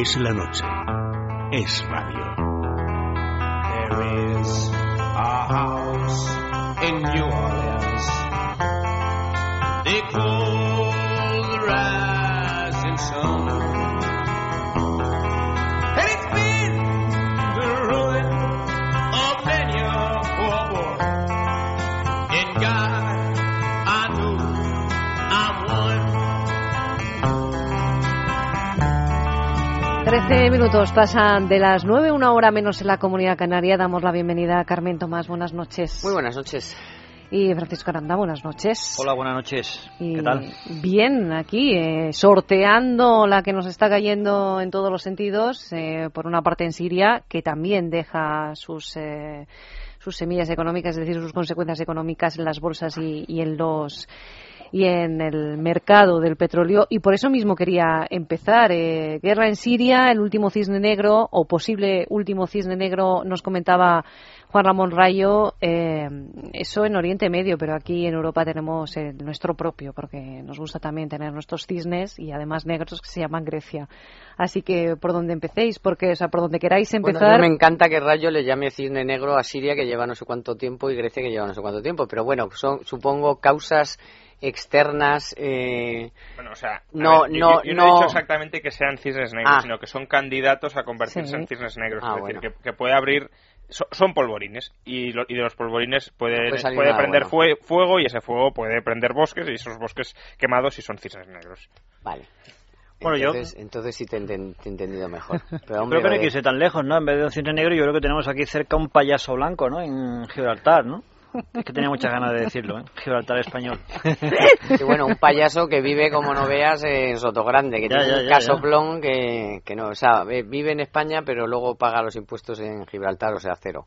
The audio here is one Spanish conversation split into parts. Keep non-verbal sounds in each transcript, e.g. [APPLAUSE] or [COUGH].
Es la noche. Es radio. There is a house in New 13 minutos pasan de las 9, una hora menos en la comunidad canaria. Damos la bienvenida a Carmen Tomás. Buenas noches. Muy buenas noches. Y Francisco Aranda, buenas noches. Hola, buenas noches. Y ¿Qué tal? Bien, aquí eh, sorteando la que nos está cayendo en todos los sentidos. Eh, por una parte en Siria, que también deja sus. Eh, sus semillas económicas, es decir, sus consecuencias económicas en las bolsas y, y en los y en el mercado del petróleo y por eso mismo quería empezar. Eh, guerra en Siria, el último cisne negro o posible último cisne negro nos comentaba Juan Ramón Rayo, eh, eso en Oriente Medio, pero aquí en Europa tenemos el nuestro propio, porque nos gusta también tener nuestros cisnes y además negros que se llaman Grecia. Así que por donde empecéis, porque, o sea, por donde queráis Bueno, empezar. no me encanta que Rayo le llame cisne negro a Siria, que lleva no sé cuánto tiempo, y Grecia, que lleva no sé cuánto tiempo. Pero bueno, son, supongo, causas externas. Eh, Bueno, o sea, No, ver, no, yo, yo no, he dicho exactamente que sean cisnes negros, Ah. sino que son candidatos a convertirse Sí. en cisnes negros. Ah, es decir, que, que puede abrir. so- son polvorines y, lo- y de los polvorines puede, puede salir puede nada prender bueno. fue- fuego y ese fuego puede prender bosques y esos bosques quemados y son cisnes negros. vale. Bueno, yo- entonces, entonces sí te, he enten- te he entendido mejor. [LAUGHS] Pero, hombre, Creo que no hay que irse tan lejos, ¿no? En vez de un cisne negro, yo creo que tenemos aquí cerca un payaso blanco, ¿no? En Gibraltar, ¿no? Es que tenía muchas ganas de decirlo, ¿eh? Gibraltar español. Sí, bueno, un payaso que vive, como no veas, en Sotogrande, que Ya, tiene ya, un ya, casoplón que, que no, o sea, vive en España, pero luego paga los impuestos en Gibraltar, o sea, cero.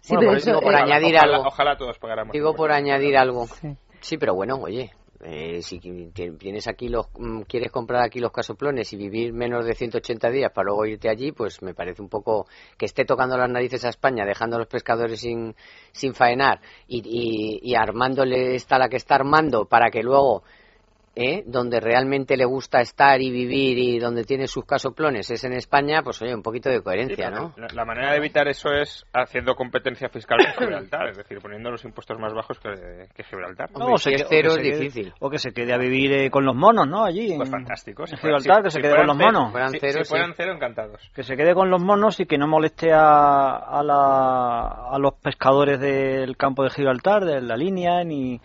Sí, Bueno, pero por eso, digo, por eh, añadir ojalá, algo. Ojalá todos pagáramos. Digo por añadir algo. Sí. Sí, pero bueno, oye, eh, si tienes aquí los, mm, quieres comprar aquí los casoplones y vivir menos de 180 días para luego irte allí, pues me parece un poco que esté tocando las narices a España, dejando a los pescadores sin, sin faenar y, y, y armándole esta la que está armando para que luego, eh, donde realmente le gusta estar y vivir y donde tiene sus casoplones es en España, pues oye, un poquito de coherencia, ¿no? la, la manera de evitar eso es haciendo competencia fiscal con Gibraltar, es decir, poniendo los impuestos más bajos que, que Gibraltar. Hombre, o si es o cero que es se quede- difícil. O que se quede a vivir eh, con los monos, ¿no? Allí. Pues en, fantástico. En Si fuera- Gibraltar, si- que se si quede con los fueran monos. Fueran cero, si sí. fueran cero, encantados. Que se quede con los monos y que no moleste a, a, la- a los pescadores del campo de Gibraltar, de la línea, ni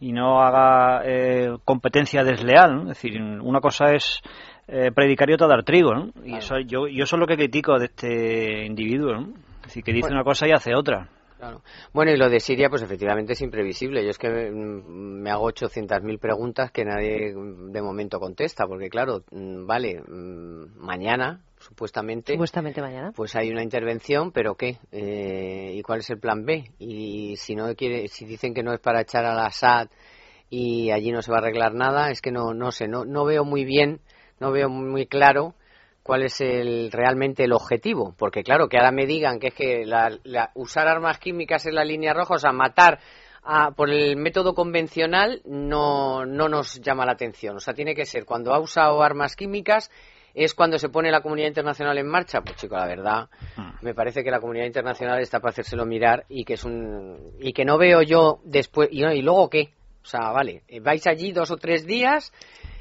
y no haga eh, competencia desleal. ¿no? Es decir, una cosa es eh, predicar y otra dar trigo. ¿no? Y eso, yo, yo eso es lo que critico de este individuo. ¿no? Es decir, que dice Bueno. una cosa y hace otra. Claro. Bueno, y lo de Siria, pues efectivamente es imprevisible. Yo es que mm, me hago 800.000 preguntas que nadie mm, de momento contesta, porque claro, mm, vale, mañana, supuestamente, Supuestamente mañana. pues hay una intervención, pero ¿qué? Eh, ¿Y cuál es el plan B? Y si no quiere, si dicen que no es para echar al Assad y allí no se va a arreglar nada, es que no, no sé, no, no veo muy bien, no veo muy claro cuál es el realmente el objetivo, porque claro, que ahora me digan que es que la- la- usar armas químicas es la línea roja, o sea, matar a- por el método convencional no, no nos llama la atención, o sea, tiene que ser cuando ha usado armas químicas es cuando se pone la comunidad internacional en marcha, pues chico, la verdad, me parece que la comunidad internacional está para hacérselo mirar y que es un y que no veo yo después y, no, y luego qué, o sea, vale, eh, vais allí dos o tres días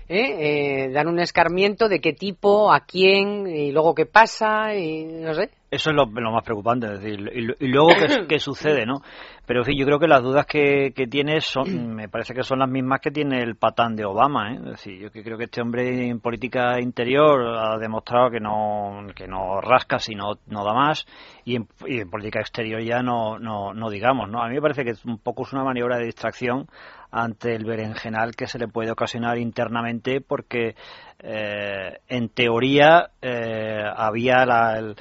¿eh? Eh, dan un escarmiento de qué tipo, a quién y luego qué pasa y no sé. Eso es lo, lo más preocupante, es decir, y, luego qué, [COUGHS] qué sucede, ¿no? Pero en fin, yo creo que las dudas que, que tiene son, [COUGHS] me parece que son las mismas que tiene el patán de Obama, ¿eh? Es decir, yo que creo que este hombre en política interior ha demostrado que no, que no rasca si no, no da más, y en, y en política exterior ya no, no, no digamos, ¿no? A mí me parece que un poco es una maniobra de distracción ante el berenjenal que se le puede ocasionar internamente porque eh, en teoría eh, había la, el-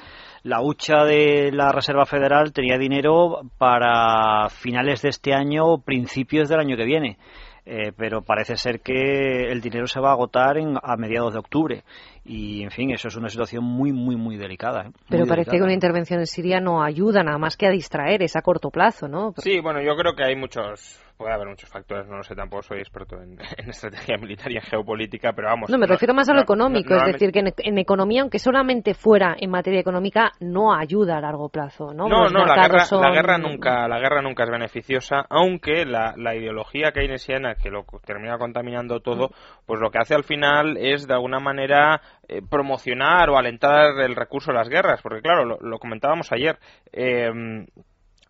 la hucha de la Reserva Federal tenía dinero para finales de este año o principios del año que viene. Eh, pero parece ser que el dinero se va a agotar en, a mediados de octubre. Y, en fin, eso es una situación muy, muy, muy delicada. ¿eh? Muy Pero parece delicada. que una intervención en Siria no ayuda nada más que a distraer, es a corto plazo, ¿no? Sí, bueno, yo creo que hay muchos Puede haber muchos factores, no lo sé, tampoco soy experto en, [LAUGHS] en estrategia militar y en geopolítica, pero vamos. No, me refiero más a lo no- económico, no- es decir, que en, en economía, aunque solamente fuera en materia económica, no ayuda a largo plazo, ¿no? No, Los no, la guerra, son- la guerra nunca, la guerra nunca es beneficiosa, aunque la, la ideología keynesiana que lo termina contaminando todo, pues lo que hace al final es de alguna manera eh, promocionar o alentar el recurso de las guerras, porque claro, lo, lo comentábamos ayer. eh,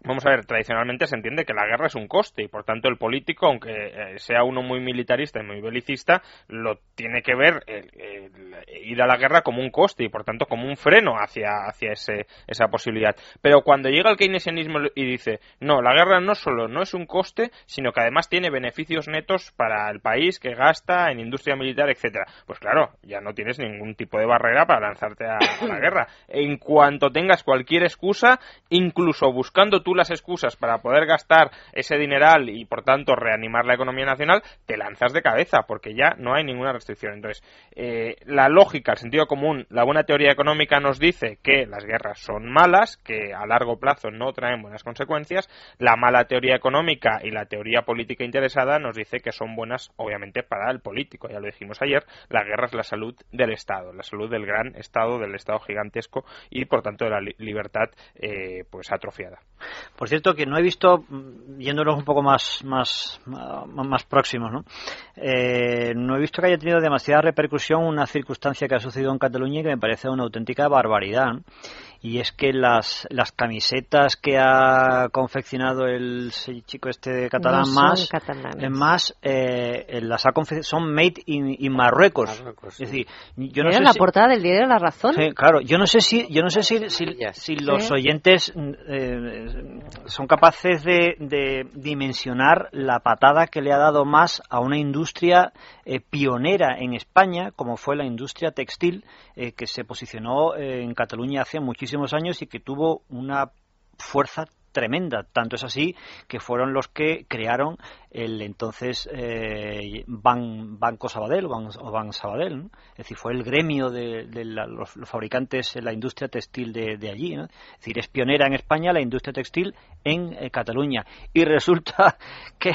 Vamos a ver, tradicionalmente se entiende que la guerra es un coste y por tanto el político, aunque eh, sea uno muy militarista y muy belicista, lo tiene que ver el- el ir a la guerra como un coste y por tanto como un freno hacia, hacia ese, esa posibilidad. Pero cuando llega el keynesianismo y dice, no, la guerra no solo no es un coste, sino que además tiene beneficios netos para el país que gasta en industria militar, etcétera, pues claro, ya no tienes ningún tipo de barrera para lanzarte a, a la guerra. En cuanto tengas cualquier excusa, incluso buscando tú las excusas para poder gastar ese dineral y por tanto reanimar la economía nacional, te lanzas de cabeza porque ya no hay ninguna restricción. Entonces, eh, la lógica, el sentido común, la buena teoría económica nos dice que las guerras son malas, que a largo plazo no traen buenas consecuencias. La mala teoría económica y la teoría política interesada nos dice que son buenas, obviamente, para el político. Ya lo dijimos ayer, la guerra es la salud del Estado, la salud del gran Estado, del Estado gigantesco y, por tanto, de la li- libertad eh, pues atrofiada. Por cierto, que no he visto, mm, yéndonos un poco más, más, más, próximos, ¿no? Eh, no he visto que haya tenido demasiada repercusión una circunstancia que ha sucedido en Cataluña y que me parece una auténtica barbaridad. ¿no? Y es que las, las camisetas que ha confeccionado el chico este catalán No más, catalanes. eh, más eh, las ha son made in, in Marruecos. Marruecos, sí. Es decir, yo no sé la si- portada del diario La Razón. Sí, claro. Yo no sé si, yo no sé si, si, los Sí. oyentes eh, son capaces de, de dimensionar la patada que le ha dado más a una industria eh, pionera en España, como fue la industria textil, eh, que se posicionó eh, en Cataluña hace muchísimos años y que tuvo una fuerza tremenda. Tanto es así que fueron los que crearon el entonces eh, Ban- Banco Sabadell o Ban, Sabadell. Es decir, fue el gremio de, los, fabricantes en la industria textil de, allí. Es decir, es pionera en España la industria textil en eh, Cataluña. Y resulta [LAUGHS] que,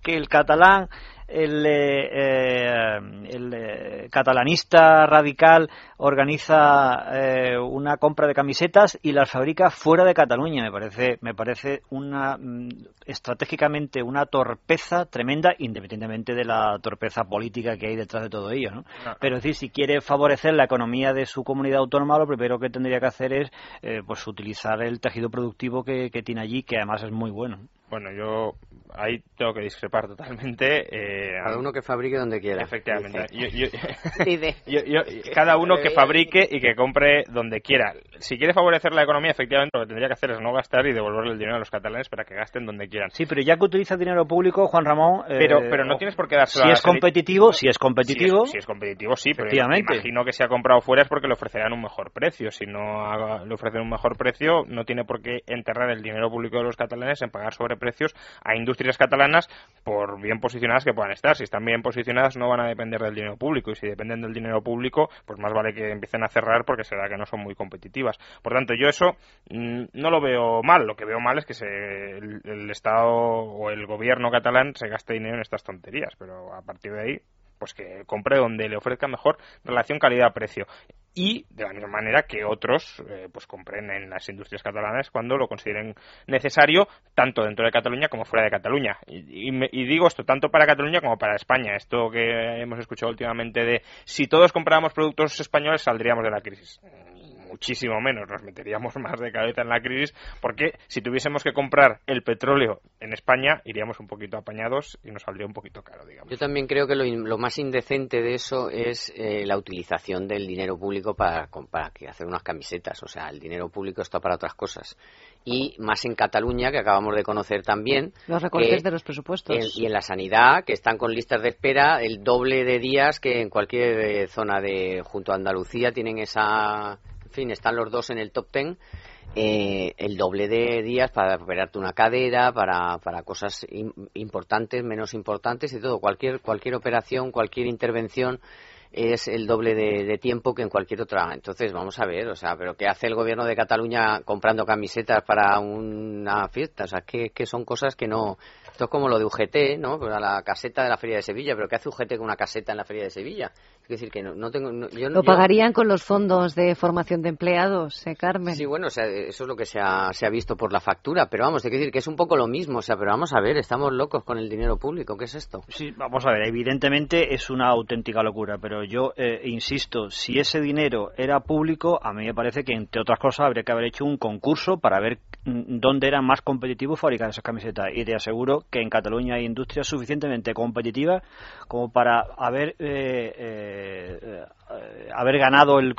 que el catalán el, eh, eh, el, eh, catalanista radical organiza eh, una compra de camisetas y las fabrica fuera de Cataluña. Me parece, me parece una mm, estratégicamente una torpeza tremenda, independientemente de la torpeza política que hay detrás de todo ello. ¿no? No. Pero es decir, si quiere favorecer la economía de su comunidad autónoma, lo primero que tendría que hacer es eh, pues utilizar el tejido productivo que, que tiene allí, que además es muy bueno. Bueno, yo ahí tengo que discrepar totalmente. eh, Cada uno que fabrique donde quiera. Efectivamente. [LAUGHS] Yo- yo- cada uno que fabrique y que compre donde quiera. Si quiere favorecer la economía, efectivamente, lo que tendría que hacer es no gastar y devolverle el dinero a los catalanes para que gasten donde quieran. Sí, pero ya que utiliza dinero público, Juan Ramón. eh, Pero, pero no tienes por qué dárselo Si a es competitivo, si es competitivo. Si es, si es competitivo, sí, pero imagino que si ha comprado fuera es porque le ofrecerán un mejor precio. Si no haga- le ofrecen un mejor precio, no tiene por qué enterrar el dinero público de los catalanes en pagar sobreprecios a industrias catalanas por bien posicionadas que puedan estar. Si están bien posicionadas, no van a depender del dinero público. Y si dependen del dinero público, pues más vale que empiecen a cerrar porque será que no son muy competitivas. Por tanto, yo eso mm, no lo veo mal. Lo que veo mal es que se, el, Estado o el gobierno catalán se gaste dinero en estas tonterías. Pero a partir de ahí, pues que compre donde le ofrezca mejor relación calidad-precio. Y de la misma manera que otros eh, pues compren en las industrias catalanas cuando lo consideren necesario tanto dentro de Cataluña como fuera de Cataluña. Y, y digo esto tanto para Cataluña como para España. Esto que hemos escuchado últimamente de si todos compráramos productos españoles saldríamos de la crisis muchísimo menos, nos meteríamos [LAUGHS] más de cabeza en la crisis, porque si tuviésemos que comprar el petróleo en España, iríamos un poquito apañados y nos saldría un poquito caro, digamos. Yo también creo que lo, lo más indecente de eso es eh, la utilización del dinero público para, para que hacer unas camisetas. O sea, el dinero público está para otras cosas. Y más en Cataluña, que acabamos de conocer también. Los recortes que de los presupuestos. y en la sanidad, que están con listas de espera el doble de días que en cualquier eh, zona de junto a Andalucía tienen esa. En fin, están los dos en el top ten. eh, el doble de días para operarte una cadera, para, para cosas im- importantes, menos importantes y todo. Cualquier, cualquier operación, cualquier intervención es el doble de, de tiempo que en cualquier otra. Entonces, vamos a ver, o sea, pero ¿qué hace el gobierno de Cataluña comprando camisetas para una fiesta? O sea, que, que son cosas que no, Esto es como lo de UGT, ¿no? Pues a la caseta de la Feria de Sevilla, pero ¿qué hace UGT con una caseta en la Feria de Sevilla? Es decir, que no, no tengo... no- yo, Lo yo- pagarían con los fondos de formación de empleados, eh, Carmen. Sí, bueno, o sea, eso es lo que se ha, se ha visto por la factura, pero vamos, hay que decir que es un poco lo mismo, o sea, pero vamos a ver, estamos locos con el dinero público, ¿qué es esto? Sí, vamos a ver, evidentemente es una auténtica locura, pero yo eh, insisto, si ese dinero era público, a mí me parece que, entre otras cosas, habría que haber hecho un concurso para ver mm, dónde era más competitivo fabricar esas camisetas. Y te aseguro que en Cataluña hay industrias suficientemente competitivas como para haber, eh, eh, eh, haber ganado el,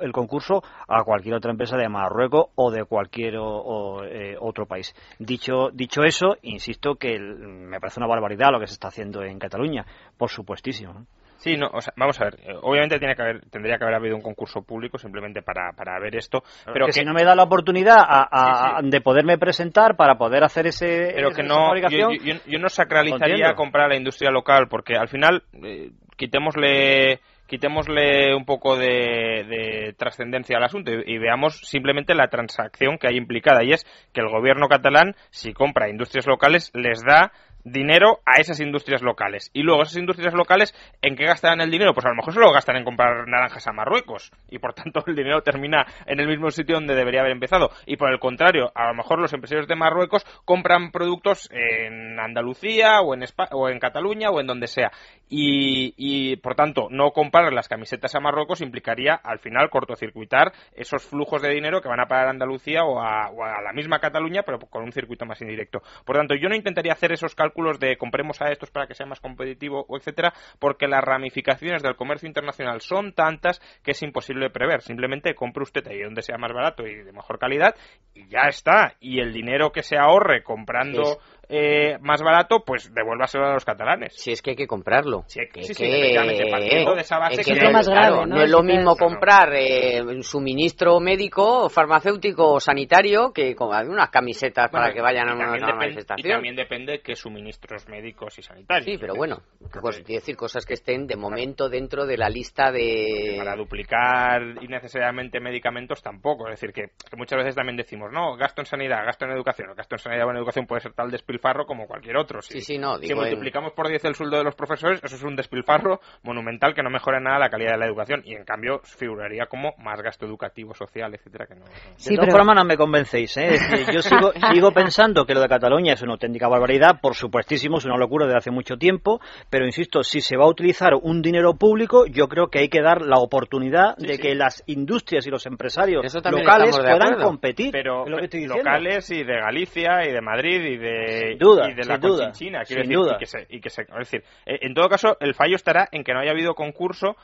el concurso a cualquier otra empresa de Marruecos o de cualquier o- eh, otro país. Dicho, dicho eso, insisto que me parece una barbaridad lo que se está haciendo en Cataluña, por supuestísimo. Sí, no, o sea, vamos a ver. eh, Obviamente tiene que haber, tendría que haber habido un concurso público simplemente para, para ver esto, pero que, que, si no me da la oportunidad a- a- Sí, de poderme presentar para poder hacer ese pero esa que no, yo, yo- yo- no sacralizaría comprar a la industria local porque al final eh, quitémosle quitémosle un poco de, de trascendencia al asunto y, y veamos simplemente la transacción que hay implicada y es que el gobierno catalán si compra industrias locales les da dinero a esas industrias locales. Y luego esas industrias locales en qué gastarán el dinero pues a lo mejor se lo gastan en comprar naranjas a Marruecos. Y por tanto el dinero termina en el mismo sitio donde debería haber empezado. Y por el contrario a lo mejor los empresarios de Marruecos compran productos en Andalucía o en Espa- o en Cataluña o en donde sea. Y, y por tanto no comprar las camisetas a Marruecos implicaría al final cortocircuitar esos flujos de dinero que van a parar a Andalucía o a, o a la misma Cataluña pero con un circuito más indirecto. Por tanto yo no intentaría hacer esos cálculos de compremos a estos para que sea más competitivo etcétera porque las ramificaciones del comercio internacional son tantas que es imposible prever. Simplemente compre usted ahí donde sea más barato y de mejor calidad y ya está. Y el dinero que se ahorre comprando eh, más barato pues devuélvaselo a los catalanes Si es que hay que comprarlo. Que- sí, sí, que- de esa base es que que es lo más grave, claro, ¿no? No es lo Si mismo comprar eh, un suministro médico, farmacéutico o sanitario que con unas camisetas para que vayan a una, manifestación. Y también depende qué suministros médicos y sanitarios. Sí, pero bueno, pues, decir cosas que estén de momento dentro de la lista de... Para duplicar innecesariamente medicamentos tampoco. Es decir, que, que muchas veces también decimos, no, gasto en sanidad, gasto en educación. El gasto en sanidad o en educación puede ser tal despilfarro como cualquier otro. Si, Sí, sí, no, si en- multiplicamos por 10 el sueldo de los profesores, eso es un despilfarro monumental que no mejora nada la calidad de la educación. Y en cambio figuraría como más gasto educativo, social, etcétera, que no. no- Sí, de todas pero- formas no me convencéis. ¿eh? Yo sigo, [LAUGHS] sigo pensando que lo de Cataluña es una auténtica barbaridad, por supuestísimo, es una locura desde hace mucho tiempo, pero insisto, si se va a utilizar un dinero público, yo creo que hay que dar la oportunidad de sí. que las industrias y los empresarios locales de puedan competir. pero es lo que estoy diciendo. locales y de Galicia y de Madrid y de, Duda, y de la Conchinchina, quiero decir, duda. y que se, y que se- es decir, eh, en todo caso el fallo estará en que no haya habido concurso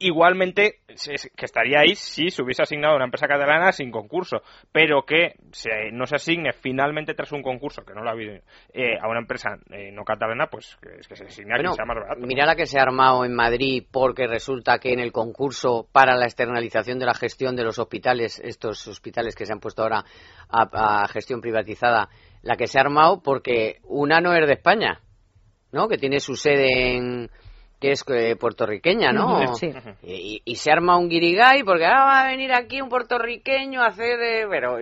igualmente que estaría ahí si se hubiese asignado a una empresa catalana sin concurso, pero que se- no se asigne finalmente tras un concurso, que no lo ha habido, eh, a una empresa eh, no catalana, pues que, es que se asigne a Bueno, quien sea más barato. mira la que se ha armado en Madrid porque resulta que en el concurso para la externalización de la gestión de los hospitales, estos hospitales que se han puesto ahora a, a gestión privatizada, la que se ha armado porque una no es de España, ¿no? Que tiene su sede en que es eh, puertorriqueña, ¿no? Sí. Y, y se arma un guirigay porque ah, va a venir aquí un puertorriqueño a hacer de... Pero,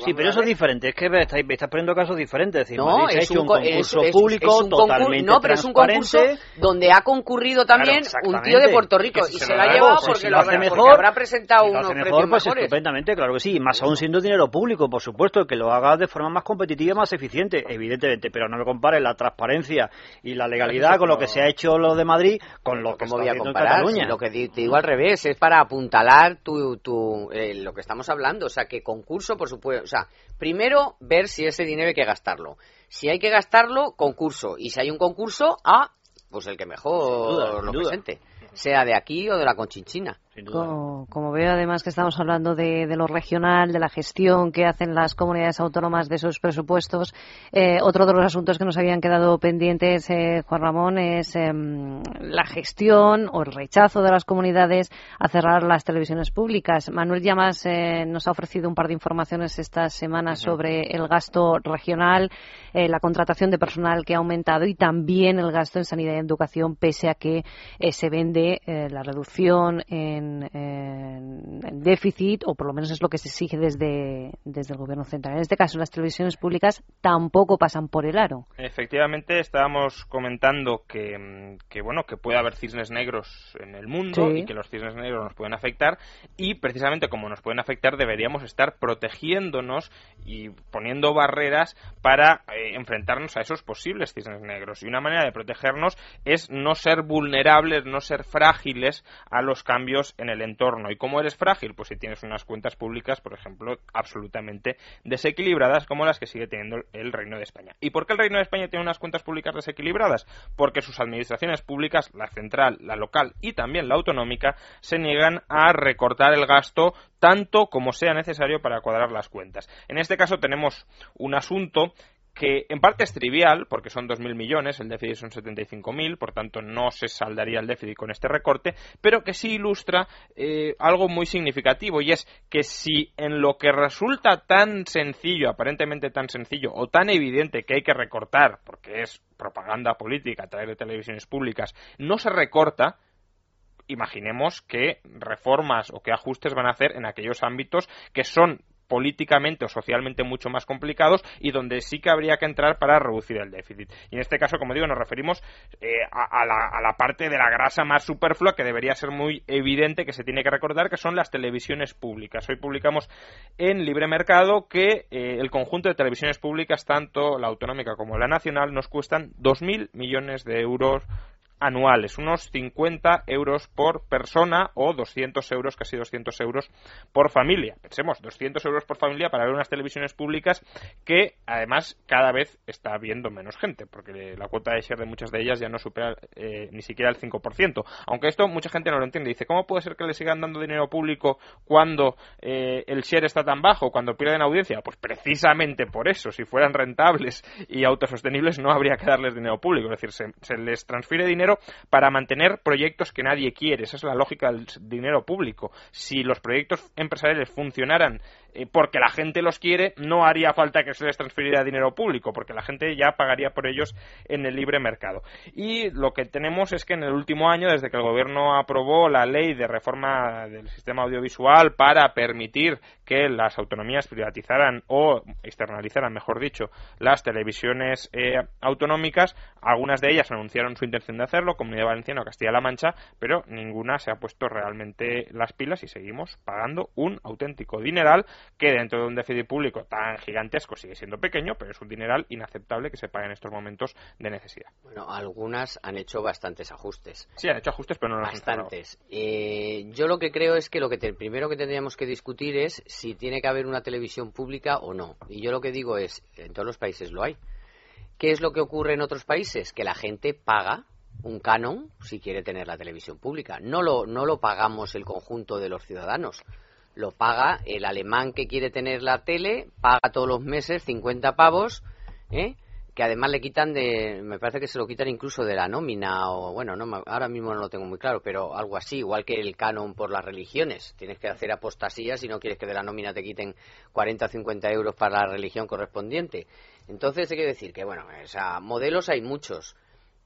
Sí, pero eso es diferente. Es que me estáis, me estás poniendo casos diferentes. Es decir, No, es hecho un, un, co- concurso es- es- público es un concurso- totalmente No, pero es un concurso transparente. donde ha concurrido también Claro, un tío de. Puerto Rico y se se lo lo ha llevado pues, porque, si lo lo habrá, hace porque mejor, habrá presentado Si lo unos precios mejor, pues mejores. estupendamente, claro que sí. Y más aún siendo dinero público, por supuesto, que lo haga de forma más competitiva y más eficiente, evidentemente. Pero no me compares la transparencia y la legalidad con lo que se ha hecho lo de Madrid con lo que ¿Cómo voy a en lo que te digo al revés, es para apuntalar tu, tu, eh, lo que estamos hablando. O sea, que concurso, por supuesto. O sea, primero ver si ese dinero hay que gastarlo. Si hay que gastarlo, concurso. Y si hay un concurso, ah, pues el que mejor duda, lo presente. Sea de aquí o de la Conchinchina. Sin duda. Como, como veo además que estamos hablando de, de lo regional, de la gestión que hacen las comunidades autónomas de sus presupuestos, eh, otro de los asuntos que nos habían quedado pendientes, eh, Juan Ramón, es em, la gestión o el rechazo de las comunidades a cerrar las televisiones públicas. Manuel Llamas eh, nos ha ofrecido un par de informaciones esta semana sobre el gasto regional, eh, la contratación de personal que ha aumentado y también el gasto en sanidad y educación, pese a que se vende la reducción en en, en- en déficit, o por lo menos es lo que se exige desde, desde el Gobierno central. En este caso, las televisiones públicas tampoco pasan por el aro. Efectivamente, estábamos comentando que, mm, que, bueno que puede haber cisnes negros en el mundo Sí. y que los cisnes negros nos pueden afectar y precisamente como nos pueden afectar deberíamos estar protegiéndonos y poniendo barreras para eh, enfrentarnos a esos posibles cisnes negros y una manera de protegernos es no ser vulnerables, no ser frágiles a los cambios en el entorno y cómo eres frágil pues si tienes unas cuentas públicas por ejemplo absolutamente desequilibradas como las que sigue teniendo el Reino de España. ¿Y por qué el Reino de España tiene unas cuentas públicas desequilibradas? Porque sus administraciones públicas, la central, la local y también la autonómica, se niegan a recortar el gasto tanto como sea necesario para cuadrar las cuentas. En este caso tenemos un asunto que en parte es trivial, porque son 2.000 millones, el déficit son 75.000, por tanto no se saldaría el déficit con este recorte, pero que sí ilustra eh, algo muy significativo, y es que si en lo que resulta tan sencillo, aparentemente tan sencillo, o tan evidente que hay que recortar, porque es propaganda política a través de televisiones públicas, no se recorta, imaginemos qué reformas o qué ajustes van a hacer en aquellos ámbitos que son políticamente o socialmente mucho más complicados y donde sí que habría que entrar para reducir el déficit. Y en este caso, como digo, nos referimos eh, a, a la, a la parte de la grasa más superflua que debería ser muy evidente que se tiene que recordar, que son las televisiones públicas. Hoy publicamos en Libre Mercado que eh, el conjunto de televisiones públicas, tanto la autonómica como la nacional, nos cuestan 2.000 millones de euros anuales, unos 50 euros por persona o 200 euros, casi 200 euros por familia. Pensemos, 200 euros por familia para ver unas televisiones públicas que además cada vez está viendo menos gente, porque la cuota de share de muchas de ellas ya no supera eh, ni siquiera el 5%. Aunque esto mucha gente no lo entiende. Dice, ¿cómo puede ser que le sigan dando dinero público cuando eh, el share está tan bajo, cuando pierden audiencia? Pues precisamente por eso, si fueran rentables y autosostenibles no habría que darles dinero público. Es decir, se, se les transfiere dinero para mantener proyectos que nadie quiere. Esa es la lógica del dinero público. Si los proyectos empresariales funcionaran porque la gente los quiere, no haría falta que se les transfiriera dinero público, porque la gente ya pagaría por ellos en el libre mercado. Y lo que tenemos es que en el último año, desde que el gobierno aprobó la ley de reforma del sistema audiovisual para permitir que las autonomías privatizaran o externalizaran, mejor dicho, las televisiones eh, autonómicas, algunas de ellas anunciaron su intención de hacerlo, Comunidad Valenciana o Castilla-La Mancha, pero ninguna se ha puesto realmente las pilas y seguimos pagando un auténtico dineral que dentro de un déficit público tan gigantesco sigue siendo pequeño, pero es un dineral inaceptable que se pague en estos momentos de necesidad. Bueno, algunas han hecho bastantes ajustes. Sí, han hecho ajustes, pero no los han pagado. Bastantes. Eh, yo lo que creo es que lo que te- primero que tendríamos que discutir es si tiene que haber una televisión pública o no. Y yo lo que digo es, en todos los países lo hay. ¿Qué es lo que ocurre en otros países? Que la gente paga un canon si quiere tener la televisión pública. No lo, no lo pagamos el conjunto de los ciudadanos. Lo paga el alemán que quiere tener la tele, paga todos los meses 50 pavos, ¿eh? que además le quitan de, me parece que se lo quitan incluso de la nómina, o bueno, no, ahora mismo no lo tengo muy claro, pero algo así, igual que el canon por las religiones. Tienes que hacer apostasía si no quieres que de la nómina te quiten 40 o 50 euros para la religión correspondiente. Entonces, hay que decir que, bueno, o sea, modelos hay muchos.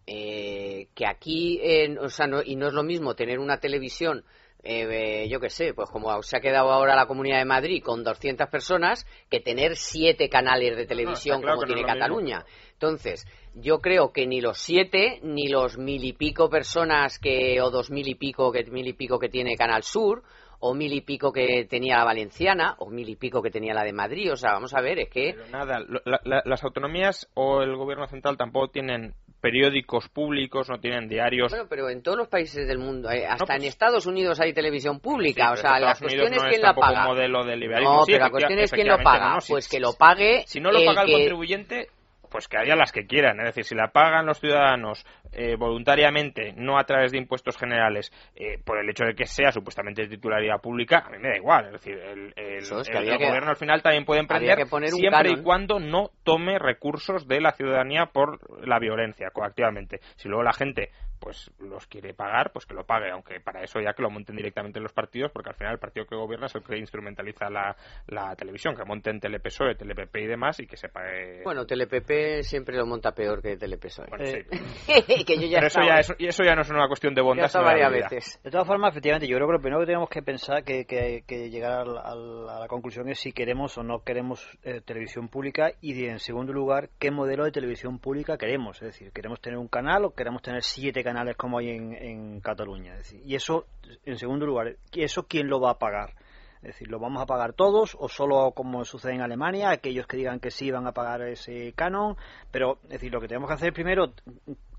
Eh, que aquí, en- o sea, no- y no es lo mismo tener una televisión eh, yo qué sé, pues como se ha quedado ahora la Comunidad de Madrid con 200 personas, que tener siete canales de televisión claro como no tiene. Cataluña. Entonces, yo creo que ni los siete, ni los mil y pico personas que, o dos mil y pico, que, mil y pico que tiene Canal Sur, o mil y pico que tenía la Valenciana, o mil y pico que tenía la de Madrid, o sea, vamos a ver, es que... Pero nada, lo- la- la- las autonomías o el gobierno central tampoco tienen periódicos públicos, no tienen diarios. Bueno, pero en todos los países del mundo, eh, hasta pues- en Estados Unidos hay televisión pública, Sí, o sea, la cuestión no es quién la paga. un modelo de liberalismo. No, Sí, pero la cuestión es quién lo paga. no, no, si- pues que lo pague. Si no lo el paga el que- contribuyente, pues que haya las que quieran. Es decir, si la pagan los ciudadanos eh, voluntariamente, no a través de impuestos generales, eh, por el hecho de que sea supuestamente de titularidad pública, a mí me da igual. Es decir, el, el- Eso es que el- había el que- gobierno al final también puede emprender que poner un siempre y cuando no tome recursos de la ciudadanía por la violencia coactivamente. Si luego la gente pues los quiere pagar, pues que lo pague, aunque para eso ya que lo monten directamente los partidos, porque al final el partido que gobierna es el que instrumentaliza la, la televisión, que monten TelePSOE, TelePP y demás y que se pague. Bueno, TelePP siempre lo monta peor que TelePSOE. Bueno, Eh, sí. Que yo ya Pero eso estaba- ya, eso ya no es una cuestión de bondad, sino de varias veces. De todas formas, efectivamente, yo creo que lo primero que tenemos que pensar, que, que, que llegar al- al- a la conclusión es si queremos o no queremos eh, televisión pública y, en segundo lugar, qué modelo de televisión pública queremos. Es decir, ¿queremos tener un canal o queremos tener siete canales como hay en, en Cataluña? Es decir, y eso, en segundo lugar, ¿y ¿eso quién lo va a pagar? Es decir, ¿lo vamos a pagar todos o solo como sucede en Alemania, aquellos que digan que sí van a pagar ese canon? Pero, es decir, lo que tenemos que hacer es primero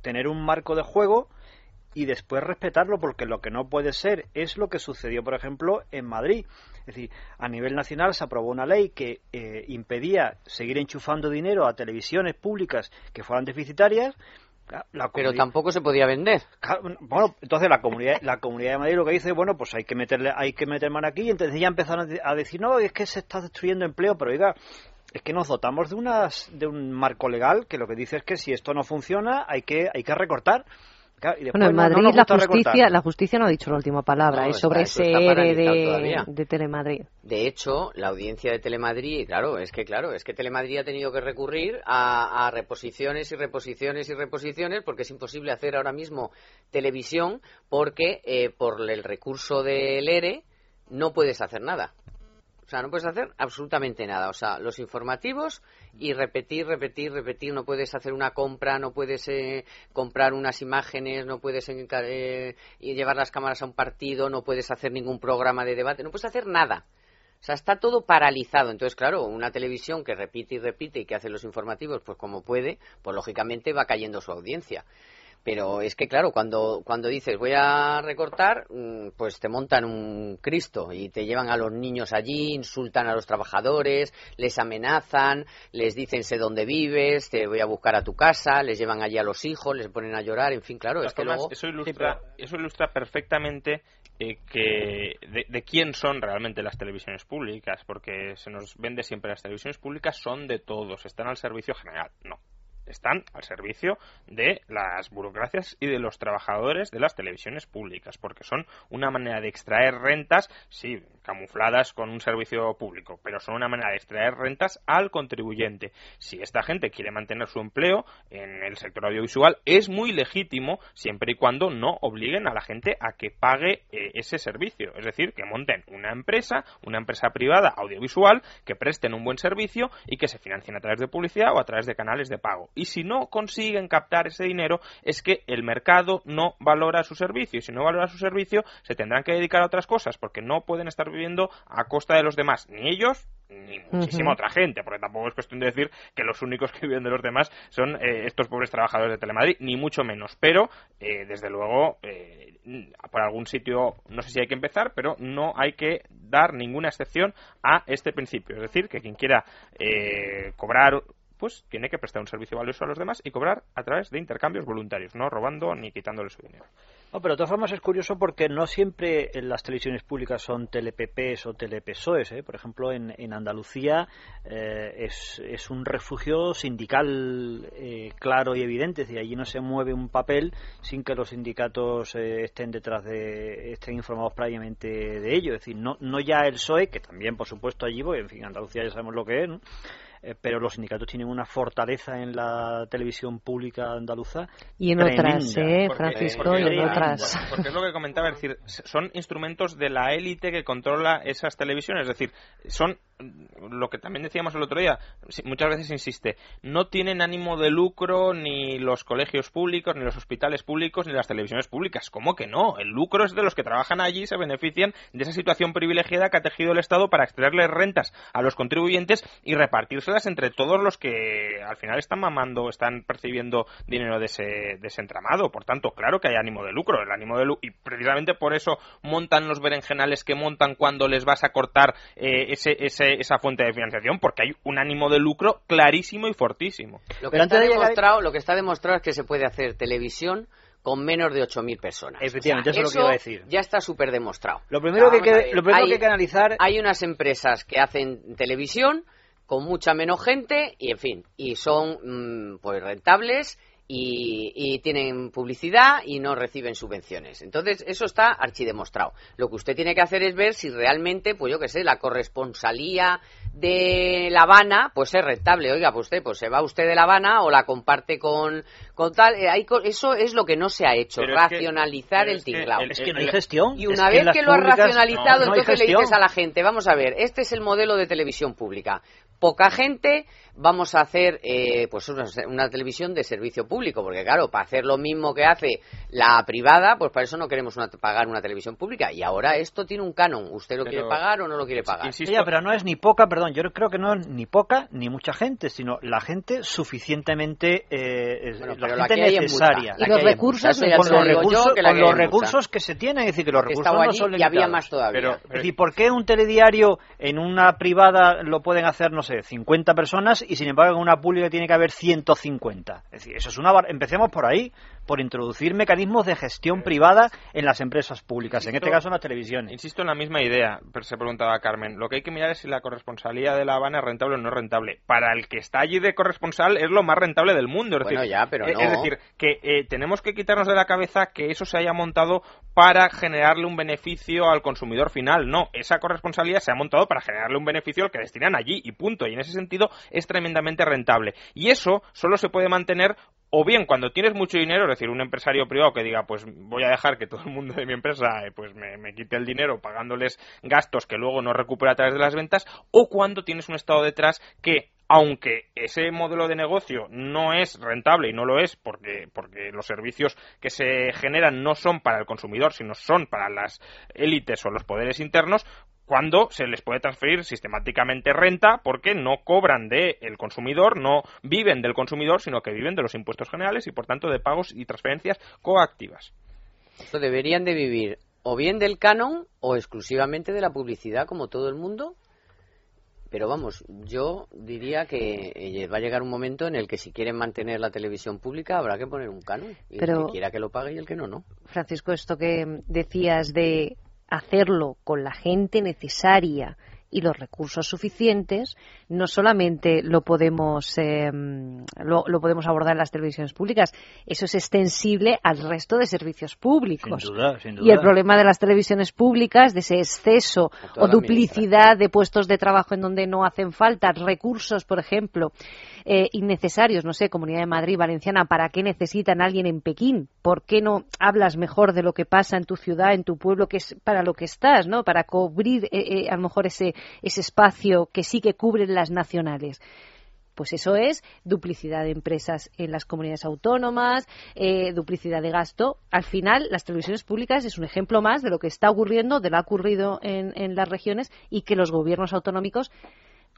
tener un marco de juego y después respetarlo porque lo que no puede ser es lo que sucedió por ejemplo en Madrid es decir a nivel nacional se aprobó una ley que eh, impedía seguir enchufando dinero a televisiones públicas que fueran deficitarias La Pero tampoco se podía vender. Bueno, entonces la comunidad, la comunidad de Madrid lo que dice, bueno, pues hay que meterle, hay que meter mano aquí, y entonces ya empezaron a decir, no, es que se está destruyendo empleo, pero oiga, es que nos dotamos de unas, de un marco legal que lo que dice es que si esto no funciona, hay que, hay que recortar. Claro, y Bueno, en no Madrid la justicia, recortar. la justicia no ha dicho la última palabra No, es sobre está- ese ERE de Telemadrid. De hecho, la audiencia de Telemadrid, claro, es que claro, es que Telemadrid ha tenido que recurrir a, a reposiciones y reposiciones y reposiciones porque es imposible hacer ahora mismo televisión porque eh, por el recurso del ERE no puedes hacer nada. O sea, no puedes hacer absolutamente nada. O sea, los informativos y repetir, repetir, repetir. No puedes hacer una compra, no puedes eh, comprar unas imágenes, no puedes eh, llevar las cámaras a un partido, no puedes hacer ningún programa de debate, no puedes hacer nada. O sea, está todo paralizado. Entonces, claro, una televisión que repite y repite y que hace los informativos, pues como puede, pues lógicamente va cayendo su audiencia. Pero es que, claro, cuando, cuando dices voy a recortar, mm, pues te montan un Cristo y te llevan a los niños allí, insultan a los trabajadores, les amenazan, les dicen sé dónde vives, te voy a buscar a tu casa, les llevan allí a los hijos, les ponen a llorar, en fin, claro, es que luego... eso ilustra, eso ilustra perfectamente eh, que de, de quién son realmente las televisiones públicas, porque se nos vende siempre las televisiones públicas son de todos, están al servicio general. No, están al servicio de las burocracias y de los trabajadores de las televisiones públicas, porque son una manera de extraer rentas, sí, camufladas con un servicio público, pero son una manera de extraer rentas al contribuyente. Si esta gente quiere mantener su empleo en el sector audiovisual, es muy legítimo siempre y cuando no obliguen a la gente a que pague eh, ese servicio, es decir, que monten una empresa, una empresa privada audiovisual, que presten un buen servicio y que se financien a través de publicidad o a través de canales de pago. Y si no consiguen captar ese dinero, es que el mercado no valora su servicio. Y si no valora su servicio, se tendrán que dedicar a otras cosas, porque no pueden estar viviendo a costa de los demás, ni ellos ni muchísima otra gente, porque tampoco es cuestión de decir que los únicos que viven de los demás son eh, estos pobres trabajadores de Telemadrid, ni mucho menos. Pero, eh, desde luego, eh, por algún sitio, no sé si hay que empezar, pero no hay que dar ninguna excepción a este principio. Es decir, que quien quiera eh, cobrar pues tiene que prestar un servicio valioso a los demás y cobrar a través de intercambios voluntarios, no robando ni quitándole su dinero. No, pero de todas formas es curioso porque no siempre las televisiones públicas son telepps o telepsoes. ¿eh? Por ejemplo, en, en Andalucía eh, es, es un refugio sindical eh, claro y evidente. Es decir, allí no se mueve un papel sin que los sindicatos eh, estén detrás de, estén informados previamente de ello. Es decir, no, no ya el PSOE, que también, por supuesto, allí, porque en fin, Andalucía ya sabemos lo que es, ¿no? Eh, pero los sindicatos tienen una fortaleza en la televisión pública andaluza Y en tremenda. otras, ¿eh, Francisco? porque- y en otras. Porque es lo que comentaba, es decir, son instrumentos de la élite que controla esas televisiones, es decir, son lo que también decíamos el otro día, muchas veces insiste, no tienen ánimo de lucro ni los colegios públicos, ni los hospitales públicos, ni las televisiones públicas. ¿Cómo que no? El lucro es de los que trabajan allí y se benefician de esa situación privilegiada que ha tejido el Estado para extraerles rentas a los contribuyentes y repartírselas entre todos los que al final están mamando, están percibiendo dinero de ese, de entramado. Por tanto, claro que hay ánimo de lucro. El ánimo de lu- y precisamente por eso montan los berenjenales que montan cuando les vas a cortar eh, ese- esa fuente de financiación, porque hay un ánimo de lucro clarísimo y fortísimo. Lo que, Pero está de demostrado, lo que está demostrado es que se puede hacer televisión con menos de 8.000 personas. Efectivamente, eso es lo que iba a decir. Ya está súper demostrado. Lo primero, que, lo primero hay- que hay que analizar Hay unas empresas que hacen televisión con mucha menos gente y, en fin, y son mm, pues rentables y, y tienen publicidad y no reciben subvenciones. Entonces, eso está archidemostrado. Lo que usted tiene que hacer es ver si realmente, pues yo qué sé, la corresponsalía de La Habana, pues es rentable. Oiga, pues usted, pues se va usted de La Habana o la comparte con, con tal. eh, hay co- eso es lo que no se ha hecho, Pero es que- racionalizar el es que tinglao. el- Es que no hay gestión. Y una vez que lo has racionalizado, no entonces le dices a la gente, vamos a ver, este es el modelo de televisión pública. Poca gente, vamos a hacer eh, pues una, una televisión de servicio público, porque claro, para hacer lo mismo que hace la privada, pues para eso no queremos una- pagar una televisión pública. Y ahora esto tiene un canon. ¿Usted lo Pero- quiere pagar o no lo quiere pagar? Insisto, pero no es ni poca, perdón, yo creo que no es ni poca ni mucha gente, sino la gente suficientemente eh, Bueno, la pero la es necesaria. Y los recursos con los recursos, que con los recursos que se tienen, es decir, que los recursos no son y había limitados. más todavía. Pero- Es decir, ¿por qué un telediario en una privada lo pueden hacer, no sé, 50 personas y sin embargo en una pública tiene que haber 150? Es decir, eso es una... Empecemos por ahí, por introducir mecanismos de gestión privada en las empresas públicas, en este caso en las televisiones. Insisto en la misma idea, pero se preguntaba Carmen. Lo que hay que mirar es si la corresponsalía de La Habana es rentable o no es rentable. Para el que está allí de corresponsal es lo más rentable del mundo. Es Bueno, decir, ya, pero eh, no. Es decir, que eh, tenemos que quitarnos de la cabeza que eso se haya montado para generarle un beneficio al consumidor final. No, esa corresponsalía se ha montado para generarle un beneficio al que destinan allí y punto. Y en ese sentido es tremendamente rentable. Y eso solo se puede mantener o bien cuando tienes mucho dinero, es decir, un empresario privado que diga, pues voy a dejar que todo el mundo de mi empresa eh, pues me, me quite el dinero pagándoles gastos que luego no recupera a través de las ventas, o cuando tienes un Estado detrás que aunque ese modelo de negocio no es rentable y no lo es porque, porque los servicios que se generan no son para el consumidor, sino son para las élites o los poderes internos, cuando se les puede transferir sistemáticamente renta porque no cobran del consumidor, no viven del consumidor, sino que viven de los impuestos generales y por tanto de pagos y transferencias coactivas. Esto deberían de vivir o bien del canon o exclusivamente de la publicidad como todo el mundo. Pero vamos, yo diría que eh, va a llegar un momento en el que si quieren mantener la televisión pública habrá que poner un canon. Y Pero- el que quiera que lo pague y el que no, no. Francisco, esto que decías de hacerlo con la gente necesaria y los recursos suficientes, no solamente lo podemos eh, lo, lo podemos abordar en las televisiones públicas, eso es extensible al resto de servicios Sin públicos. duda, sin duda. Y el problema de las televisiones públicas, de ese exceso o duplicidad de puestos de trabajo en donde no hacen falta, recursos, por ejemplo, eh, innecesarios, no sé, Comunidad de Madrid, Valenciana, ¿para qué necesitan a alguien en Pekín? ¿Por qué no hablas mejor de lo que pasa en tu ciudad, en tu pueblo, que es para lo que estás, ¿no? Para cubrir eh, eh, a lo mejor ese, ese espacio que sí que cubren las nacionales. Pues eso es duplicidad de empresas en las comunidades autónomas, eh, duplicidad de gasto. Al final, las televisiones públicas es un ejemplo más de lo que está ocurriendo, de lo que ha ocurrido en, en las regiones y que los gobiernos autonómicos,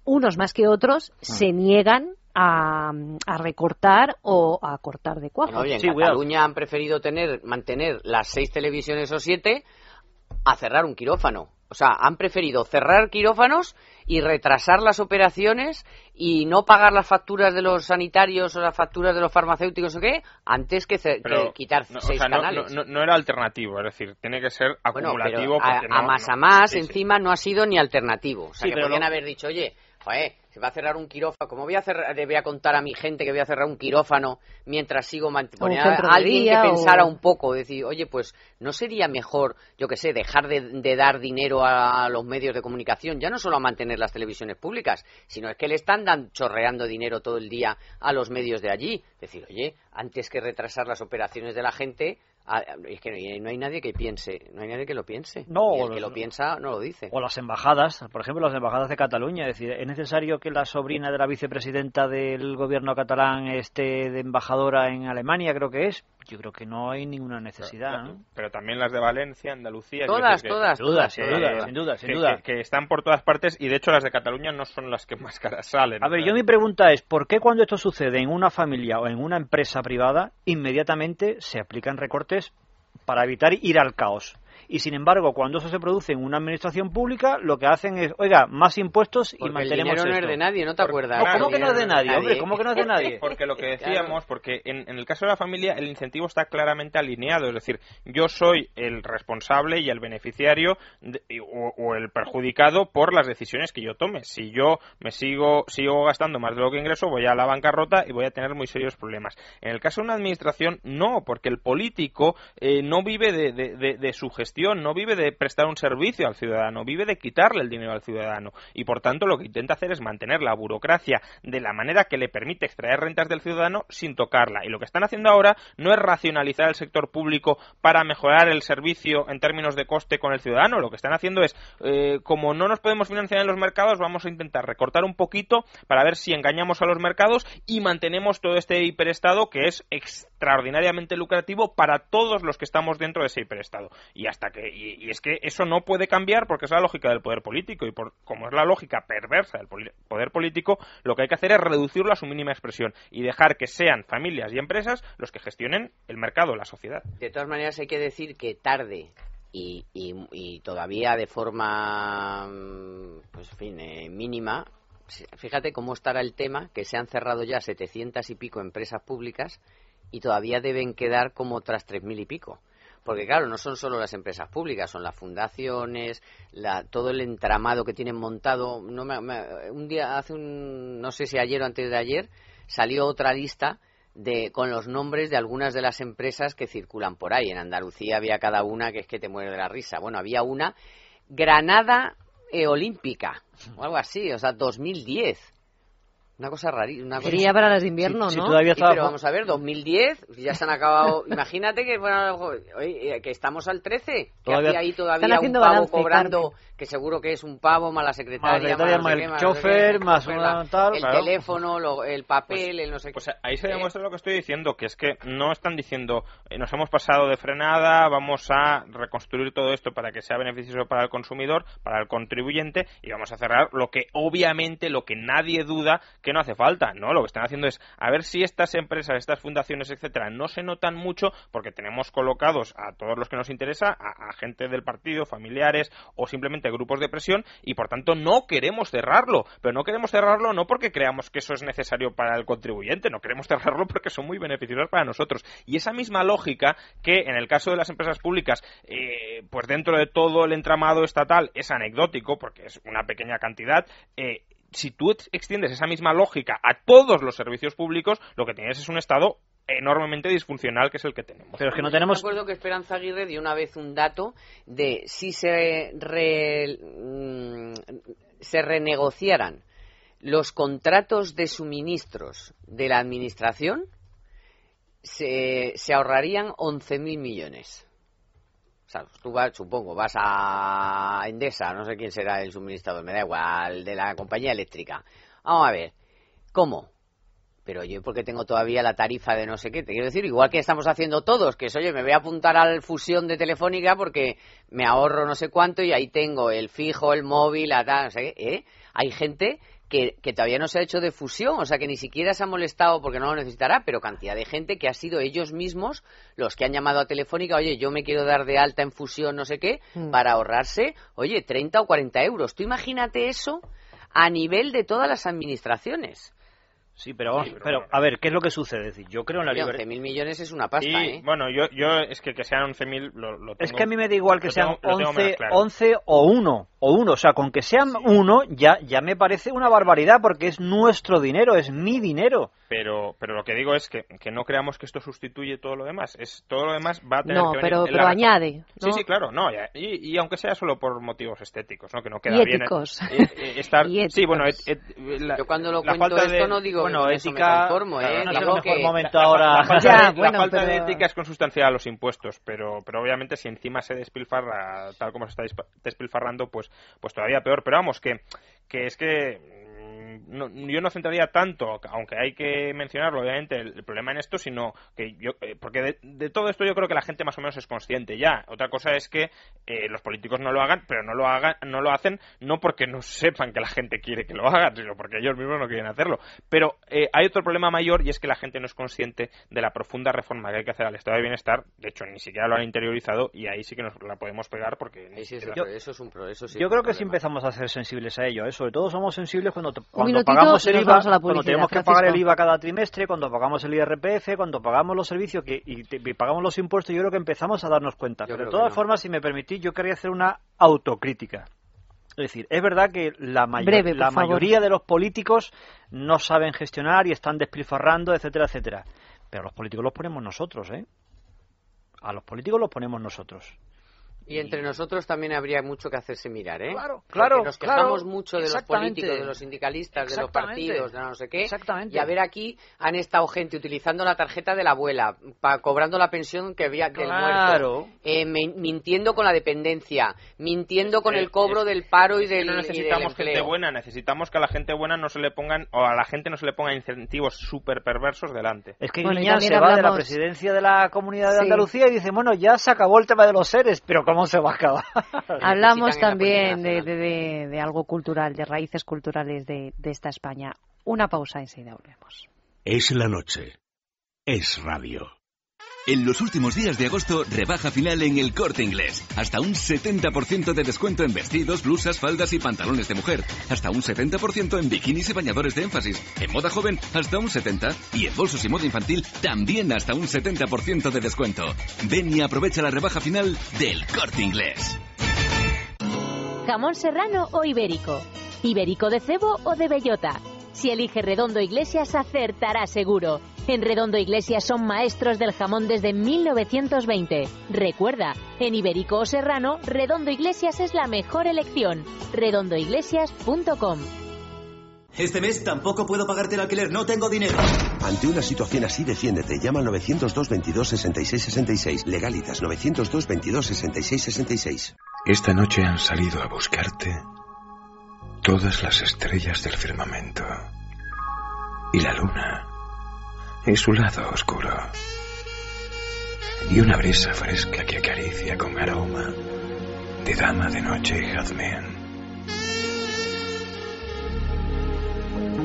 unos más que otros, se niegan a, a recortar o a cortar de cuajo. Bueno, oye, en Sí. Cataluña han preferido tener, mantener las seis televisiones o siete a cerrar un quirófano. O sea, han preferido cerrar quirófanos y retrasar las operaciones y no pagar las facturas de los sanitarios o las facturas de los farmacéuticos o qué, antes que, ce- que quitar no, o seis sea, canales. no- no era alternativo, es decir, tiene que ser Bueno, acumulativo. pero a, porque no- a más no- a más, sí, sí. encima no ha sido ni alternativo. O sea, Sí, que pero podrían lo- haber dicho, oye, joder, se va a cerrar un quirófano, ¿cómo voy a, cerrar, le voy a contar a mi gente que voy a cerrar un quirófano mientras sigo manteniendo a alguien día, que o- pensara un poco, decir, oye, pues no sería mejor, yo que sé, dejar de, de dar dinero a, los medios de comunicación, ya no solo a mantener las televisiones públicas, sino es que le están dan, chorreando dinero todo el día a los medios de allí. Decir, oye, antes que retrasar las operaciones de la gente, a- es que no hay- no hay nadie que piense, no hay nadie que lo piense. No, Y el que lo piensa no lo dice. O las embajadas, por ejemplo, las embajadas de Cataluña. Es decir, ¿es necesario que la sobrina de la vicepresidenta del gobierno catalán esté de embajadora en Alemania, creo que es? Yo creo que no hay ninguna necesidad. ¿no? Pero también las de Valencia, Andalucía. Todas, que- todas, Sin duda, sin duda, sin duda, sin que, duda. que- que están por todas partes y de hecho las de Cataluña no son las que más caras salen. A ver, yo mi pregunta es, ¿por qué cuando esto sucede en una familia o en una empresa privada, inmediatamente se aplican recortes para evitar ir al caos? Y sin embargo, cuando eso se produce en una administración pública, lo que hacen es, oiga, más impuestos y Porque el mantenemos dinero no es esto. de nadie, ¿no te acuerdas? No, ¿Cómo que no es de nadie, hombre? ¿Cómo que no es de nadie? Porque lo que [LAUGHS] decíamos, porque en, en el caso de la familia el incentivo está claramente alineado, es decir, yo soy el responsable y el beneficiario de- o, o el perjudicado por las decisiones que yo tome. Si yo me sigo sigo gastando más de lo que ingreso, voy a la bancarrota y voy a tener muy serios problemas. En el caso de una administración, no, porque el político eh, no vive de, de- de- de su gestión, no vive de prestar un servicio al ciudadano, vive de quitarle el dinero al ciudadano y por tanto lo que intenta hacer es mantener la burocracia de la manera que le permite extraer rentas del ciudadano sin tocarla. Y lo que están haciendo ahora no es racionalizar el sector público para mejorar el servicio en términos de coste con el ciudadano. Lo que están haciendo es, eh, como no nos podemos financiar en los mercados, vamos a intentar recortar un poquito para ver si engañamos a los mercados y mantenemos todo este hiperestado que es extraordinariamente lucrativo para todos los que estamos dentro de ese hiperestado. Y hasta y, es que eso no puede cambiar porque es la lógica del poder político y por como es la lógica perversa del poder político, lo que hay que hacer es reducirlo a su mínima expresión y dejar que sean familias y empresas los que gestionen el mercado, la sociedad. De todas maneras, hay que decir que tarde y, y- todavía de forma, mm, pues, fin, eh, mínima. Fíjate cómo estará el tema, que se han cerrado ya 700 y pico empresas públicas y todavía deben quedar como otras 3.000 y pico. Porque claro, no son solo las empresas públicas, son las fundaciones, la, todo el entramado que tienen montado. No me- un día, hace un, no sé si ayer o antes de ayer, salió otra lista de, con los nombres de algunas de las empresas que circulan por ahí. En Andalucía había cada una que es que te muere de la risa. Bueno, había una, Granada Olímpica, o algo así, o sea, 2010. Una cosa rarísima. Sería para las de invierno, Si- si ¿no? todavía Sí, pero vamos a ver, 2010, ya se han acabado. [LAUGHS] Imagínate que, bueno, oye, eh, que estamos al 13, que Todavía- hacía ahí todavía un haciendo pavo balance, cobrando, Carmen. que seguro que es un pavo, más la secretaria, Más no el más no chofer, qué, más el una tal, el claro. teléfono, lo- el papel, el no sé qué. Pues ahí se Eh, demuestra lo que estoy diciendo, que es que no están diciendo eh, nos hemos pasado de frenada, vamos a reconstruir todo esto para que sea beneficioso para el consumidor, para el contribuyente y vamos a cerrar lo que obviamente, lo que nadie duda que no hace falta, ¿no? Lo que están haciendo es a ver si estas empresas, estas fundaciones, etcétera, no se notan mucho porque tenemos colocados a todos los que nos interesa, a, a gente del partido, familiares o simplemente grupos de presión y por tanto no queremos cerrarlo, pero no queremos cerrarlo no porque creamos que eso es necesario para el contribuyente, no queremos cerrarlo porque son muy beneficiosos para nosotros. Y esa misma lógica que en el caso de las empresas públicas, eh, pues dentro de todo el entramado estatal es anecdótico porque es una pequeña cantidad, eh, si tú ex- extiendes esa misma lógica a todos los servicios públicos, lo que tienes es un Estado enormemente disfuncional que es el que tenemos. Pero es que no tenemos... Me acuerdo que Esperanza Aguirre dio una vez un dato de si se, re- mm, se renegociaran los contratos de suministros de la administración, se, se ahorrarían 11.000 millones. O sea, tú vas, supongo, vas a Endesa, no sé quién será el suministrador, me da igual, de la compañía eléctrica. Vamos a ver, ¿cómo? Pero yo porque tengo todavía la tarifa de no sé qué, te quiero decir, igual que estamos haciendo todos, que es, oye, me voy a apuntar al fusión de Telefónica porque me ahorro no sé cuánto y ahí tengo el fijo, el móvil, la tal, no sé qué, ¿eh? Hay gente que, que todavía no se ha hecho de fusión, o sea que ni siquiera se ha molestado porque no lo necesitará, pero cantidad de gente que ha sido ellos mismos los que han llamado a Telefónica, oye, yo me quiero dar de alta en fusión, no sé qué, Mm. para ahorrarse, oye, 30 o 40 euros. Tú imagínate eso a nivel de todas las administraciones. Sí, pero vamos, Sí, pero pero bueno. a ver, ¿qué es lo que sucede? Es decir, yo creo en la libertad. 11.000 millones es una pasta, y ¿eh? bueno, yo, yo es que que sean 11.000 lo, lo Es tengo- que a mí me da igual que sean tengo- lo tengo 11, menos claro. 11 o 1, o uno, o sea, con que sean uno ya, ya me parece una barbaridad porque es nuestro dinero, es mi dinero. Pero, pero lo que digo es que, que no creamos que esto sustituye todo lo demás. Es todo lo demás va a tener No, que venir pero, en pero la- añade. Sí, ¿no? sí, claro, no, ya- y, y aunque sea solo por motivos estéticos, ¿no? Que no queda Y bien. éticos. eh, eh, estar, [LAUGHS] Y sí, bueno, éticos. et- et- la- Yo cuando lo la cuento esto de- no digo bueno, ética- conformo, ¿eh? no es el mejor que- momento la, ahora. la falta, [LAUGHS] Ya, de, la bueno, falta de pero- ética es consustancial a los impuestos, pero, pero obviamente si encima se despilfarra tal como se está despilfarrando, pues, pues todavía peor. Pero vamos, que, que es que no- yo no centraría tanto, aunque hay que mencionarlo obviamente, el, el problema en esto, sino que yo, eh, porque de, de todo esto yo creo que la gente más o menos es consciente ya. Otra cosa es que eh, los políticos no lo hagan, pero no lo hagan, no lo hacen no porque no sepan que la gente quiere que lo hagan, sino porque ellos mismos no quieren hacerlo. Pero eh, hay otro problema mayor y es que la gente no es consciente de la profunda reforma que hay que hacer al estado de bienestar. De hecho, ni siquiera lo han interiorizado y ahí sí que nos la podemos pegar porque sí pro- eso es un pro- eso sí Yo creo un que sí empezamos a ser sensibles a ello. ¿eh? Sobre todo somos sensibles cuando, cuando pagamos el IVA, cuando tenemos que Francisco. pagar el IVA cada trimestre, cuando pagamos el IRPF, cuando pagamos los servicios que, y, te- y pagamos los impuestos. Yo creo que empezamos a darnos cuenta. Yo Pero de todas no. formas, si me permitís, yo quería hacer una autocrítica. Es decir, es verdad que la, mayo- Breve, la favor. mayoría de los políticos no saben gestionar y están despilfarrando, etcétera, etcétera. Pero los políticos los ponemos nosotros, ¿eh? A los políticos los ponemos nosotros. Y entre nosotros también habría mucho que hacerse mirar, ¿eh? Claro, Porque claro, nos claro, quejamos mucho de los políticos, de los sindicalistas, de los partidos, de no sé qué. Exactamente. Y a ver aquí han estado gente utilizando la tarjeta de la abuela, pa- cobrando la pensión que había del Claro. muerto, eh, min- mintiendo con la dependencia, mintiendo con Eh, el cobro es- del paro y del, no y del necesitamos gente empleo. buena, necesitamos que a la gente buena no se le pongan, o a la gente no se le pongan incentivos súper perversos delante. Es que Bueno, se va de la presidencia de la Comunidad de Sí. Andalucía y dice, bueno, ya se acabó el tema de los seres, pero ¿cómo se va a acabar? [LAUGHS] Hablamos también de, nacional. de- de- de algo cultural, de raíces culturales de, de esta España. Una pausa enseguida volvemos. Es la noche. Es radio. En los últimos días de agosto, rebaja final en el corte inglés. Hasta un 70% de descuento en vestidos, blusas, faldas y pantalones de mujer. Hasta un 70% en bikinis y bañadores de énfasis. En moda joven, hasta un 70%. Y en bolsos y moda infantil, también hasta un 70% de descuento. Ven y aprovecha la rebaja final del corte inglés. ¿Jamón serrano o ibérico? ¿Ibérico de cebo o de bellota? Si elige Redondo Iglesias, acertará seguro. En Redondo Iglesias son maestros del jamón desde 1920. Recuerda, en ibérico o serrano, Redondo Iglesias es la mejor elección. redondoiglesias.com Este mes tampoco puedo pagarte el alquiler, no tengo dinero. Ante una situación así, defiéndete. Llama al 902 22 66 66. Legalitas 902 22 66 66. Esta noche han salido a buscarte todas las estrellas del firmamento. Y la luna y su lado oscuro. Y una brisa fresca que acaricia con aroma de dama de noche y jazmín.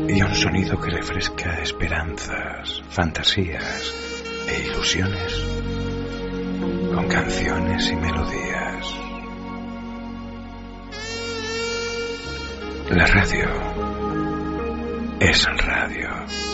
Y un sonido que refresca esperanzas, fantasías e ilusiones con canciones y melodías. La radio es radio.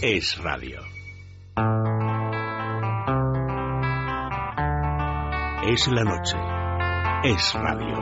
Es radio. Es la noche. Es radio.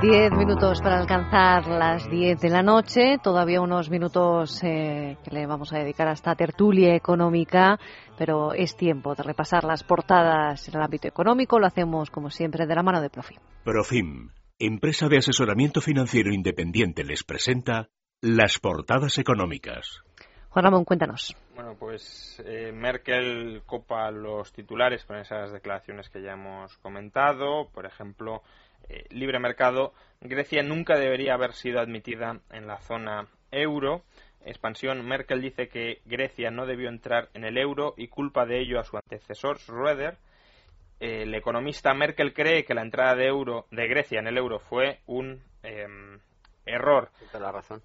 Diez minutos para alcanzar las diez de la noche. Todavía unos minutos eh, que le vamos a dedicar a esta tertulia económica, pero es tiempo de repasar las portadas en el ámbito económico. Lo hacemos, como siempre, de la mano de Profim. Profim, empresa de asesoramiento financiero independiente, les presenta las portadas económicas. Juan Ramón, cuéntanos. Bueno, pues eh, Merkel copa los titulares con esas declaraciones que ya hemos comentado. Por ejemplo, eh, libre mercado. Grecia nunca debería haber sido admitida en la zona euro. Expansión. Merkel dice que Grecia no debió entrar en el euro y culpa de ello a su antecesor Schröder. El economista Merkel cree que la entrada de euro de Grecia en el euro fue un em, error. Toda la razón.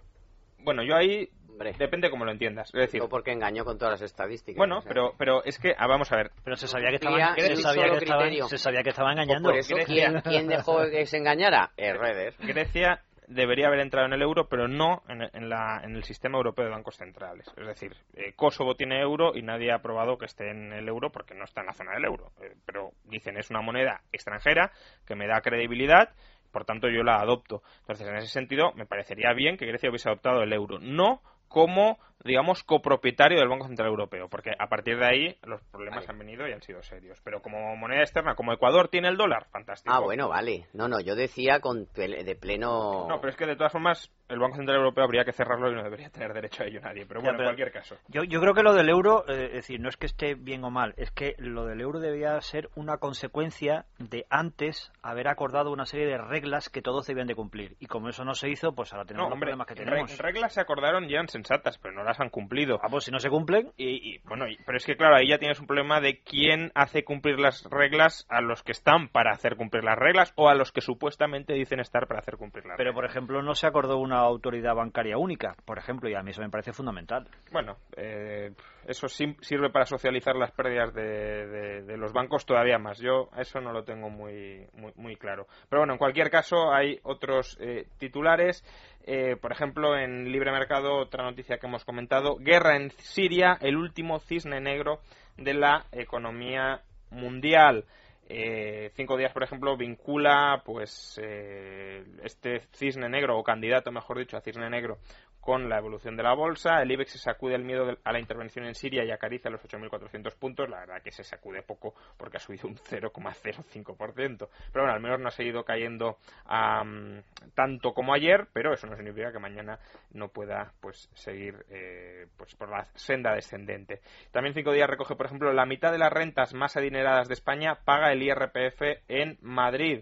Bueno, yo ahí Hombre. depende cómo lo entiendas. Es decir, Digo porque engañó con todas las estadísticas. bueno, o sea. pero, pero es que, ah, vamos a ver, Pero se sabía que estaban, se sabía que estaban, se sabía que estaban Pues engañando. por eso, ¿quién, quién [LAUGHS] dejó que se engañara? Herreder. Grecia debería haber entrado en el euro, pero no en, en la- en el sistema europeo de bancos centrales. Es decir, eh, Kosovo tiene euro y nadie ha probado que esté en el euro porque no está en la zona del euro. Eh, pero dicen es una moneda extranjera que me da credibilidad, por tanto yo la adopto. Entonces, en ese sentido, me parecería bien que Grecia hubiese adoptado el euro, no como, digamos, copropietario del Banco Central Europeo, porque a partir de ahí los problemas han venido y han sido serios. Pero como moneda externa, como Ecuador tiene el dólar, fantástico. Ah, bueno, vale. No, no, yo decía con de pleno... No, pero es que de todas formas el Banco Central Europeo habría que cerrarlo y no debería tener derecho a ello nadie. Pero Ya, bueno, pero- en cualquier caso. Yo, yo creo que lo del euro, eh, es decir, no es que esté bien o mal, es que lo del euro debía ser una consecuencia de antes haber acordado una serie de reglas que todos debían de cumplir. Y como eso no se hizo, pues ahora tenemos No, los hombre, problemas que tenemos. reglas se acordaron y eran sensatas, pero no las han cumplido. Ah, pues si no se cumplen... Y, y, bueno, y- pero es que claro, ahí ya tienes un problema de quién hace cumplir las reglas a los que están para hacer cumplir las reglas o a los que supuestamente dicen estar para hacer cumplir las Pero, por ejemplo, no se acordó una autoridad bancaria única, por ejemplo, y a mí eso me parece fundamental. Bueno, eh, eso sim- sirve para socializar las pérdidas de, de- de los bancos todavía más. Yo eso no lo tengo muy, muy, muy claro. Pero bueno, en cualquier caso hay otros eh, titulares. Eh, por ejemplo, en Libre Mercado, otra noticia que hemos comentado, guerra en Siria, el último cisne negro de la economía mundial. Eh, cinco días, por ejemplo, vincula pues eh, este cisne negro, o candidato, mejor dicho, a cisne negro con la evolución de la bolsa. El IBEX se sacude el miedo a la intervención en Siria y acaricia los 8.400 puntos. La verdad que se sacude poco porque ha subido un [LAUGHS] 0,05%. Pero bueno, al menos no ha seguido cayendo am, tanto como ayer, pero eso no significa que mañana no pueda pues seguir eh, pues por la senda descendente. También cinco días recoge, por ejemplo, la mitad de las rentas más adineradas de España paga el IRPF en Madrid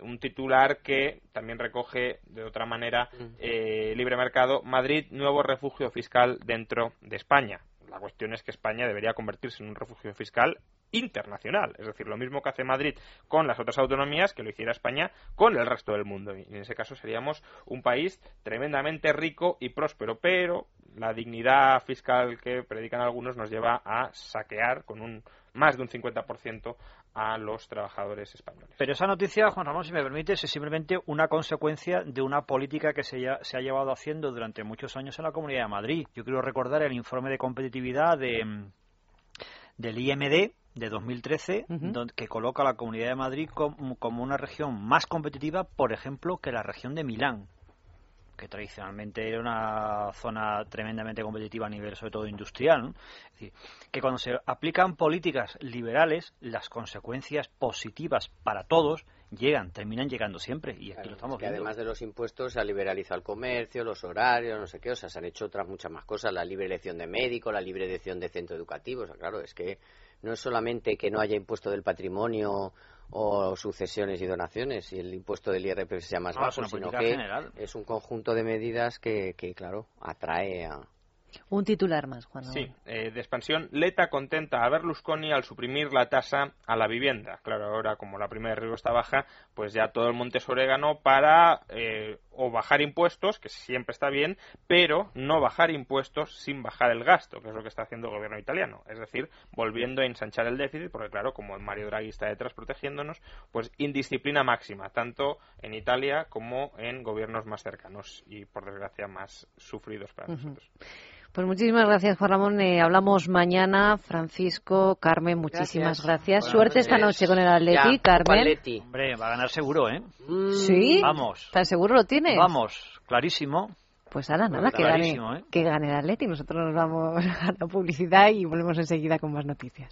un titular que también recoge de otra manera eh, Libre Mercado, Madrid, nuevo refugio fiscal dentro de España. La cuestión es que España debería convertirse en un refugio fiscal internacional, es decir, lo mismo que hace Madrid con las otras autonomías, que lo hiciera España con el resto del mundo. Y en ese caso seríamos un país tremendamente rico y próspero, pero la dignidad fiscal que predican algunos nos lleva a saquear con un más de un 50% a los trabajadores españoles. Pero esa noticia, Juan Ramón, si me permites, es simplemente una consecuencia de una política que se, ya- se ha llevado haciendo durante muchos años en la Comunidad de Madrid. Yo quiero recordar el informe de competitividad de, del IMD de 2013, Ujú. donde- que coloca a la Comunidad de Madrid como, como una región más competitiva, por ejemplo, que la región de Milán que tradicionalmente era una zona tremendamente competitiva a nivel sobre todo industrial, ¿no? Es decir, que cuando se aplican políticas liberales, las consecuencias positivas para todos llegan, terminan llegando siempre, y aquí lo estamos que viendo. además de los impuestos se ha liberalizado el comercio, los horarios, no sé qué, o sea, se han hecho otras muchas más cosas, la libre elección de médico, la libre elección de centro educativo, o sea, claro, es que no es solamente que no haya impuesto del patrimonio o sucesiones y donaciones y el impuesto del IRPF sea más es bajo, sino que general. es un conjunto de medidas que, que, claro, atrae a... Un titular más, Juan. Sí, eh, de expansión. Leta contenta a Berlusconi al suprimir la tasa a la vivienda. Claro, ahora como la prima de riesgo está baja, pues ya todo el monte es orégano para eh, o bajar impuestos, que siempre está bien, pero no bajar impuestos sin bajar el gasto, que es lo que está haciendo el gobierno italiano. Es decir, volviendo a ensanchar el déficit, porque claro, como Mario Draghi está detrás protegiéndonos, pues indisciplina máxima, tanto en Italia como en gobiernos más cercanos y, por desgracia, más sufridos para nosotros. Pues muchísimas gracias, Juan Ramón. Eh, hablamos mañana. Francisco, Carmen, muchísimas Gracias. gracias. Suerte esta noche con el Atleti, Ya, Carmen. Atleti. Hombre, va a ganar seguro, ¿eh? ¿Sí? Vamos. ¿Tan seguro lo tienes? Vamos, clarísimo. Pues ahora nada, que gane, clarísimo, ¿eh? que gane el Atleti. Nosotros nos vamos [LAUGHS] a la publicidad y volvemos enseguida con más noticias.